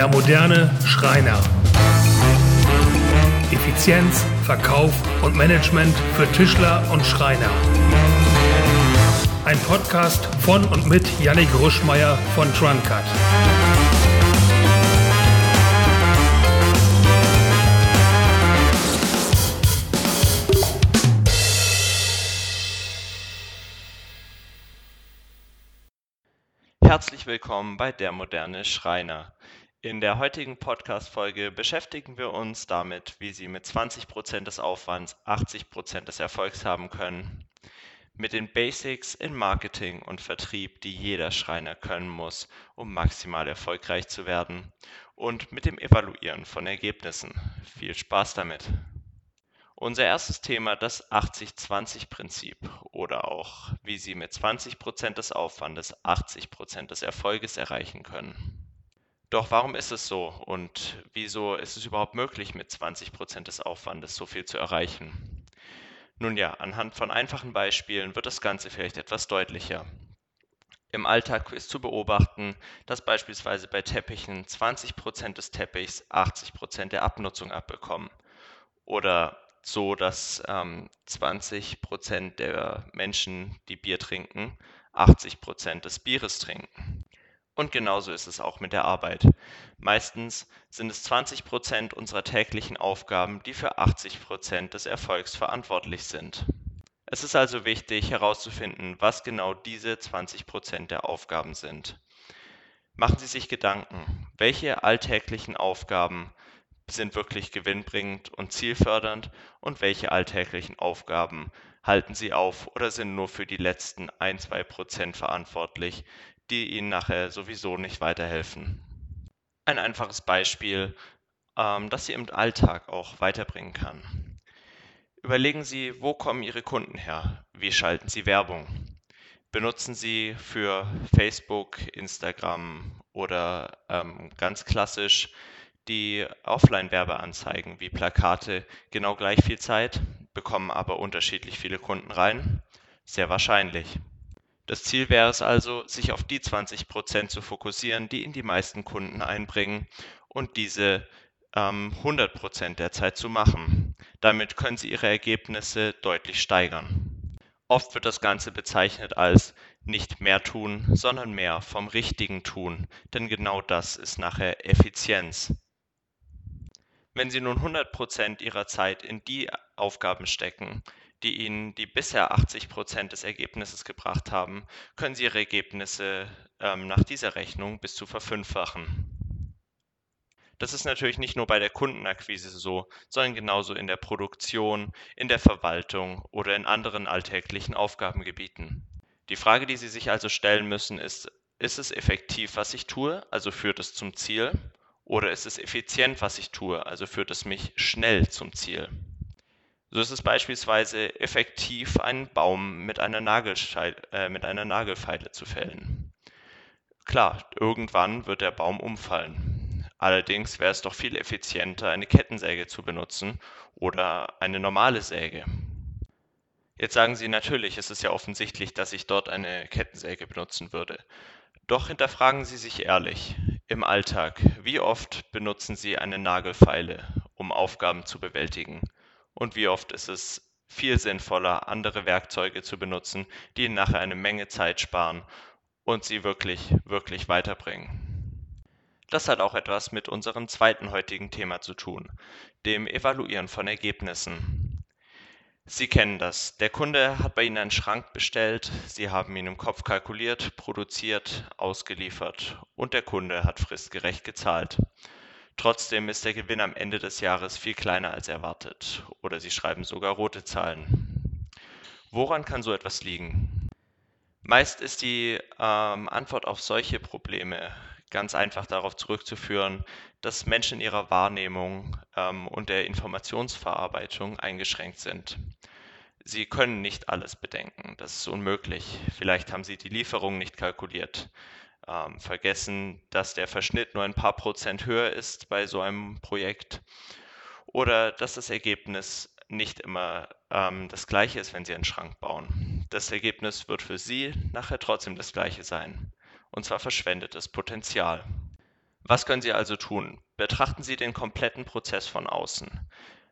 Der moderne Schreiner. Effizienz, Verkauf und Management für Tischler und Schreiner. Ein Podcast von und mit Yannick Ruschmeier von Truncut. Herzlich willkommen bei Der moderne Schreiner. In der heutigen Podcast-Folge beschäftigen wir uns damit, wie Sie mit 20% des Aufwands 80% des Erfolgs haben können, mit den Basics in Marketing und Vertrieb, die jeder Schreiner können muss, um maximal erfolgreich zu werden, und mit dem Evaluieren von Ergebnissen. Viel Spaß damit! Unser erstes Thema das 80-20-Prinzip oder auch, wie Sie mit 20% des Aufwandes 80% des Erfolges erreichen können. Doch warum ist es so und wieso ist es überhaupt möglich, mit 20% des Aufwandes so viel zu erreichen? Nun ja, anhand von einfachen Beispielen wird das Ganze vielleicht etwas deutlicher. Im Alltag ist zu beobachten, dass beispielsweise bei Teppichen 20% des Teppichs 80% der Abnutzung abbekommen. Oder so, dass ähm, 20 Prozent der Menschen, die Bier trinken, 80 Prozent des Bieres trinken. Und genauso ist es auch mit der Arbeit. Meistens sind es 20 Prozent unserer täglichen Aufgaben, die für 80 Prozent des Erfolgs verantwortlich sind. Es ist also wichtig herauszufinden, was genau diese 20 Prozent der Aufgaben sind. Machen Sie sich Gedanken, welche alltäglichen Aufgaben sind wirklich gewinnbringend und zielfördernd und welche alltäglichen Aufgaben halten Sie auf oder sind nur für die letzten ein, zwei Prozent verantwortlich, die Ihnen nachher sowieso nicht weiterhelfen. Ein einfaches Beispiel, ähm, das Sie im Alltag auch weiterbringen kann. Überlegen Sie, wo kommen Ihre Kunden her? Wie schalten Sie Werbung? Benutzen Sie für Facebook, Instagram oder ähm, ganz klassisch die Offline-Werbeanzeigen wie Plakate genau gleich viel Zeit, bekommen aber unterschiedlich viele Kunden rein? Sehr wahrscheinlich. Das Ziel wäre es also, sich auf die 20 Prozent zu fokussieren, die Ihnen die meisten Kunden einbringen und diese ähm, 100 Prozent der Zeit zu machen. Damit können Sie Ihre Ergebnisse deutlich steigern. Oft wird das Ganze bezeichnet als nicht mehr tun, sondern mehr vom richtigen tun, denn genau das ist nachher Effizienz. Wenn Sie nun 100 Prozent Ihrer Zeit in die Aufgaben stecken, die Ihnen die bisher 80 Prozent des Ergebnisses gebracht haben, können Sie Ihre Ergebnisse ähm, nach dieser Rechnung bis zu verfünffachen. Das ist natürlich nicht nur bei der Kundenakquise so, sondern genauso in der Produktion, in der Verwaltung oder in anderen alltäglichen Aufgabengebieten. Die Frage, die Sie sich also stellen müssen, ist, ist es effektiv, was ich tue, also führt es zum Ziel? Oder ist es effizient, was ich tue, also führt es mich schnell zum Ziel? So ist es beispielsweise effektiv, einen Baum mit einer, äh, mit einer Nagelfeile zu fällen. Klar, irgendwann wird der Baum umfallen. Allerdings wäre es doch viel effizienter, eine Kettensäge zu benutzen oder eine normale Säge. Jetzt sagen Sie natürlich, es ist ja offensichtlich, dass ich dort eine Kettensäge benutzen würde. Doch hinterfragen Sie sich ehrlich, im Alltag, wie oft benutzen Sie eine Nagelfeile, um Aufgaben zu bewältigen? Und wie oft ist es viel sinnvoller, andere Werkzeuge zu benutzen, die nachher eine Menge Zeit sparen und Sie wirklich, wirklich weiterbringen? Das hat auch etwas mit unserem zweiten heutigen Thema zu tun, dem Evaluieren von Ergebnissen. Sie kennen das. Der Kunde hat bei Ihnen einen Schrank bestellt, Sie haben ihn im Kopf kalkuliert, produziert, ausgeliefert und der Kunde hat fristgerecht gezahlt. Trotzdem ist der Gewinn am Ende des Jahres viel kleiner als erwartet oder Sie schreiben sogar rote Zahlen. Woran kann so etwas liegen? Meist ist die ähm, Antwort auf solche Probleme ganz einfach darauf zurückzuführen, dass Menschen in ihrer Wahrnehmung ähm, und der Informationsverarbeitung eingeschränkt sind. Sie können nicht alles bedenken, das ist unmöglich. Vielleicht haben Sie die Lieferung nicht kalkuliert, ähm, vergessen, dass der Verschnitt nur ein paar Prozent höher ist bei so einem Projekt oder dass das Ergebnis nicht immer ähm, das gleiche ist, wenn Sie einen Schrank bauen. Das Ergebnis wird für Sie nachher trotzdem das gleiche sein, und zwar verschwendetes Potenzial. Was können Sie also tun? Betrachten Sie den kompletten Prozess von außen.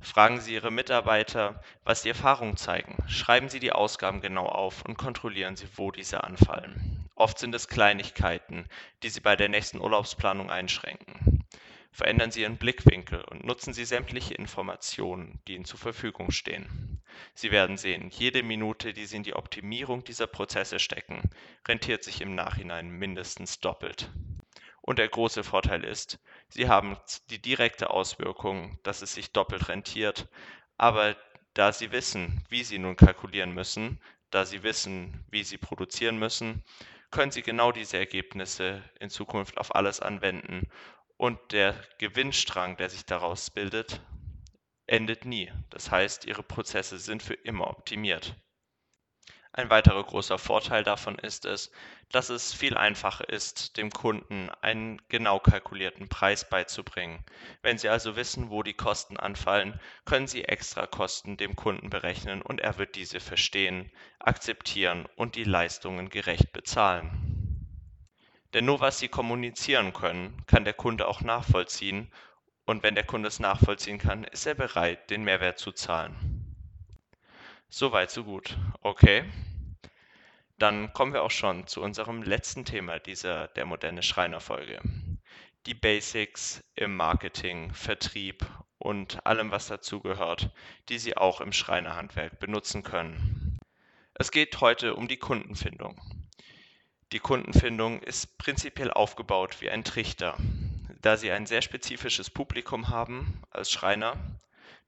Fragen Sie Ihre Mitarbeiter, was die Erfahrungen zeigen. Schreiben Sie die Ausgaben genau auf und kontrollieren Sie, wo diese anfallen. Oft sind es Kleinigkeiten, die Sie bei der nächsten Urlaubsplanung einschränken. Verändern Sie Ihren Blickwinkel und nutzen Sie sämtliche Informationen, die Ihnen zur Verfügung stehen. Sie werden sehen, jede Minute, die Sie in die Optimierung dieser Prozesse stecken, rentiert sich im Nachhinein mindestens doppelt. Und der große Vorteil ist, Sie haben die direkte Auswirkung, dass es sich doppelt rentiert, aber da Sie wissen, wie Sie nun kalkulieren müssen, da Sie wissen, wie Sie produzieren müssen, können Sie genau diese Ergebnisse in Zukunft auf alles anwenden und der Gewinnstrang, der sich daraus bildet, endet nie. Das heißt, Ihre Prozesse sind für immer optimiert. Ein weiterer großer Vorteil davon ist es, dass es viel einfacher ist, dem Kunden einen genau kalkulierten Preis beizubringen. Wenn Sie also wissen, wo die Kosten anfallen, können Sie Extrakosten dem Kunden berechnen und er wird diese verstehen, akzeptieren und die Leistungen gerecht bezahlen. Denn nur was Sie kommunizieren können, kann der Kunde auch nachvollziehen und wenn der Kunde es nachvollziehen kann, ist er bereit, den Mehrwert zu zahlen. Soweit, so gut. Okay. Dann kommen wir auch schon zu unserem letzten Thema dieser der moderne Schreiner-Folge. Die Basics im Marketing, Vertrieb und allem, was dazugehört, die Sie auch im Schreinerhandwerk benutzen können. Es geht heute um die Kundenfindung. Die Kundenfindung ist prinzipiell aufgebaut wie ein Trichter. Da Sie ein sehr spezifisches Publikum haben als Schreiner,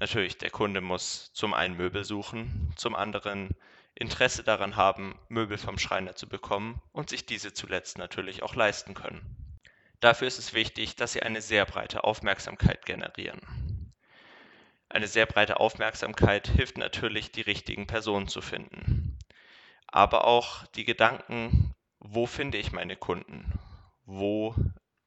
Natürlich, der Kunde muss zum einen Möbel suchen, zum anderen Interesse daran haben, Möbel vom Schreiner zu bekommen und sich diese zuletzt natürlich auch leisten können. Dafür ist es wichtig, dass Sie eine sehr breite Aufmerksamkeit generieren. Eine sehr breite Aufmerksamkeit hilft natürlich, die richtigen Personen zu finden. Aber auch die Gedanken, wo finde ich meine Kunden? Wo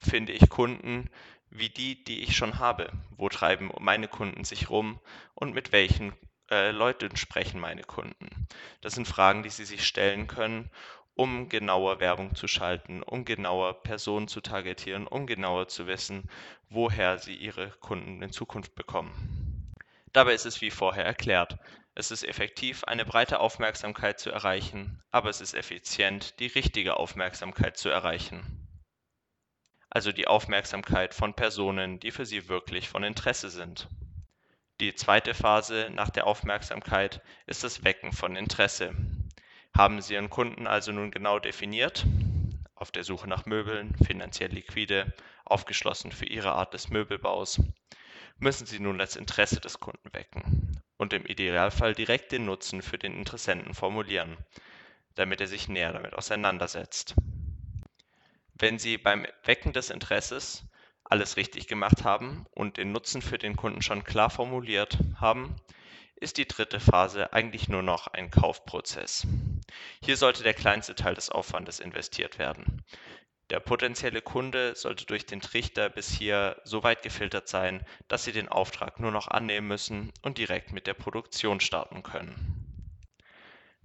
finde ich Kunden, wie die, die ich schon habe. Wo treiben meine Kunden sich rum und mit welchen äh, Leuten sprechen meine Kunden? Das sind Fragen, die Sie sich stellen können, um genauer Werbung zu schalten, um genauer Personen zu targetieren, um genauer zu wissen, woher Sie Ihre Kunden in Zukunft bekommen. Dabei ist es wie vorher erklärt. Es ist effektiv, eine breite Aufmerksamkeit zu erreichen, aber es ist effizient, die richtige Aufmerksamkeit zu erreichen also die Aufmerksamkeit von Personen, die für Sie wirklich von Interesse sind. Die zweite Phase nach der Aufmerksamkeit ist das Wecken von Interesse. Haben Sie Ihren Kunden also nun genau definiert, auf der Suche nach Möbeln, finanziell liquide, aufgeschlossen für Ihre Art des Möbelbaus, müssen Sie nun das Interesse des Kunden wecken und im Idealfall direkt den Nutzen für den Interessenten formulieren, damit er sich näher damit auseinandersetzt. Wenn Sie beim Wecken des Interesses alles richtig gemacht haben und den Nutzen für den Kunden schon klar formuliert haben, ist die dritte Phase eigentlich nur noch ein Kaufprozess. Hier sollte der kleinste Teil des Aufwandes investiert werden. Der potenzielle Kunde sollte durch den Trichter bis hier so weit gefiltert sein, dass Sie den Auftrag nur noch annehmen müssen und direkt mit der Produktion starten können.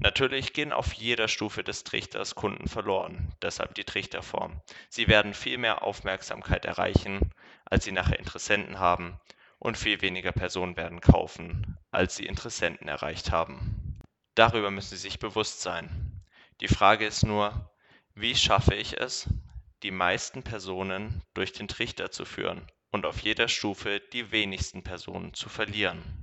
Natürlich gehen auf jeder Stufe des Trichters Kunden verloren, deshalb die Trichterform. Sie werden viel mehr Aufmerksamkeit erreichen, als sie nachher Interessenten haben, und viel weniger Personen werden kaufen, als sie Interessenten erreicht haben. Darüber müssen Sie sich bewusst sein. Die Frage ist nur, wie schaffe ich es, die meisten Personen durch den Trichter zu führen und auf jeder Stufe die wenigsten Personen zu verlieren.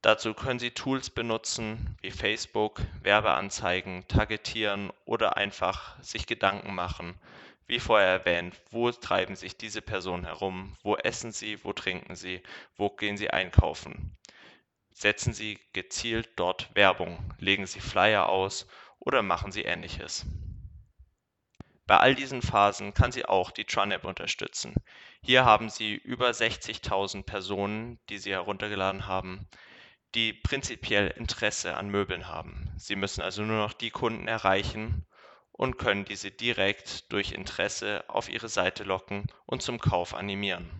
Dazu können Sie Tools benutzen wie Facebook, Werbeanzeigen, Targetieren oder einfach sich Gedanken machen, wie vorher erwähnt, wo treiben sich diese Personen herum, wo essen sie, wo trinken sie, wo gehen sie einkaufen. Setzen Sie gezielt dort Werbung, legen Sie Flyer aus oder machen Sie ähnliches. Bei all diesen Phasen kann Sie auch die TrunApp unterstützen. Hier haben Sie über 60.000 Personen, die Sie heruntergeladen haben, die prinzipiell Interesse an Möbeln haben. Sie müssen also nur noch die Kunden erreichen und können diese direkt durch Interesse auf ihre Seite locken und zum Kauf animieren.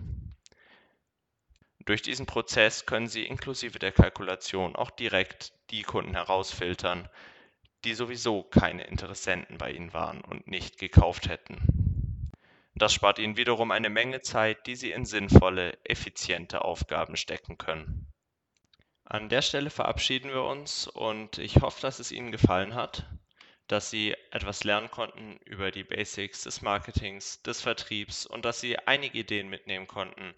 Durch diesen Prozess können Sie inklusive der Kalkulation auch direkt die Kunden herausfiltern, die sowieso keine Interessenten bei Ihnen waren und nicht gekauft hätten. Das spart Ihnen wiederum eine Menge Zeit, die Sie in sinnvolle, effiziente Aufgaben stecken können. An der Stelle verabschieden wir uns und ich hoffe, dass es Ihnen gefallen hat, dass Sie etwas lernen konnten über die Basics des Marketings, des Vertriebs und dass Sie einige Ideen mitnehmen konnten,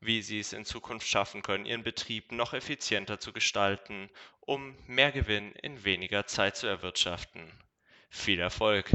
wie Sie es in Zukunft schaffen können, Ihren Betrieb noch effizienter zu gestalten, um mehr Gewinn in weniger Zeit zu erwirtschaften. Viel Erfolg!